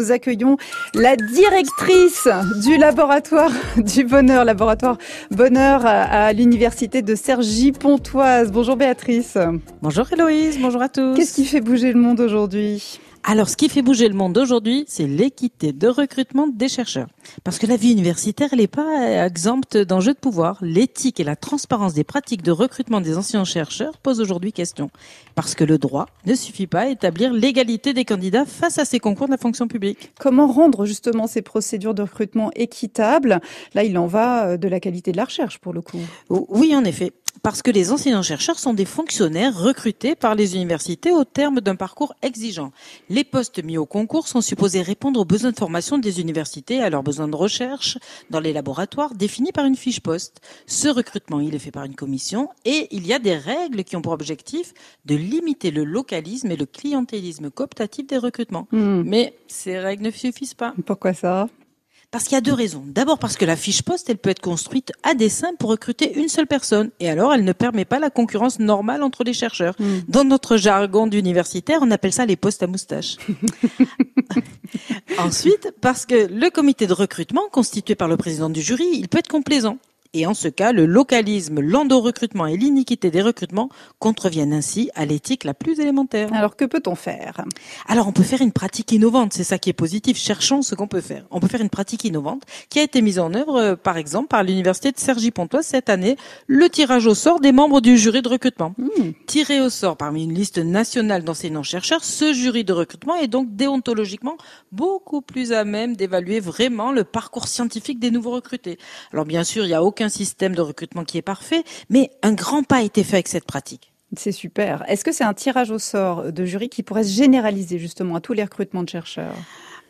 Nous accueillons la directrice du laboratoire du bonheur, laboratoire bonheur à, l'université de Cergy-Pontoise. Bonjour Béatrice. Bonjour Héloïse, bonjour à tous. Qu'est-ce qui fait bouger le monde aujourd'hui? Alors, ce qui fait bouger le monde aujourd'hui, c'est l'équité de recrutement des chercheurs. Parce que la vie universitaire, elle n'est pas exempte d'enjeux de pouvoir. L'éthique et la transparence des pratiques de recrutement des anciens chercheurs posent aujourd'hui question. Parce que le droit ne suffit pas à établir l'égalité des candidats face à ces concours de la fonction publique. Comment rendre justement ces procédures de recrutement équitables? Là, il en va de la qualité de la recherche pour le coup. Oui, en effet parce que les enseignants-chercheurs sont des fonctionnaires recrutés par les universités au terme d'un parcours exigeant. Les postes mis au concours sont supposés répondre aux besoins de formation des universités à leurs besoins de recherche dans les laboratoires définis par une fiche poste. Ce recrutement, il est fait par une commission et il y a des règles qui ont pour objectif de limiter le localisme et le clientélisme cooptatif des recrutements. Hmm. Mais ces règles ne suffisent pas. Pourquoi ça? Parce qu'il y a deux raisons. D'abord parce que la fiche poste, elle peut être construite à dessein pour recruter une seule personne. Et alors, elle ne permet pas la concurrence normale entre les chercheurs. Hmm. Dans notre jargon d'universitaire, on appelle ça les postes à moustache. Ensuite, parce que le comité de recrutement, constitué par le président du jury, il peut être complaisant. Et en ce cas, le localisme, l'endo-recrutement et l'iniquité des recrutements contreviennent ainsi à l'éthique la plus élémentaire. Alors que peut-on faire? Alors on peut faire une pratique innovante, c'est ça qui est positif. Cherchons ce qu'on peut faire. On peut faire une pratique innovante qui a été mise en œuvre, euh, par exemple, par l'université de Cergy-Pontoise cette année, le tirage au sort des membres du jury de recrutement. Hmm. Tiré au sort parmi une liste nationale d'enseignants-chercheurs, ce jury de recrutement est donc déontologiquement beaucoup plus à même d'évaluer vraiment le parcours scientifique des nouveaux recrutés. Alors bien sûr, il y a aucun aucun système de recrutement qui est parfait, mais un grand pas a été fait avec cette pratique. C'est super. Est-ce que c'est un tirage au sort de jury qui pourrait se généraliser justement à tous les recrutements de chercheurs?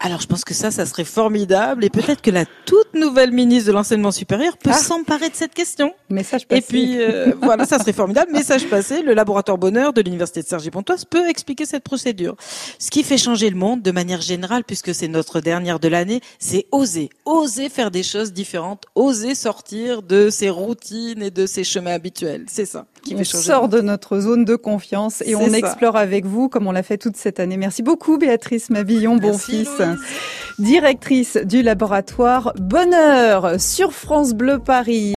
Alors je pense que ça, ça serait formidable et peut-être que la toute nouvelle ministre de l'enseignement supérieur peut ah. s'emparer de cette question. Message passé. Et puis euh, voilà, ça serait formidable. Message passé. Le laboratoire Bonheur de l'université de Cergy-Pontoise peut expliquer cette procédure. Ce qui fait changer le monde de manière générale, puisque c'est notre dernière de l'année, c'est oser, oser faire des choses différentes, oser sortir de ses routines et de ses chemins habituels. C'est ça qui on sort de notre zone de confiance et on explore avec vous comme on l'a fait toute cette année. Merci beaucoup Béatrice Mabillon, bon fils, directrice du laboratoire Bonheur sur France Bleu Paris.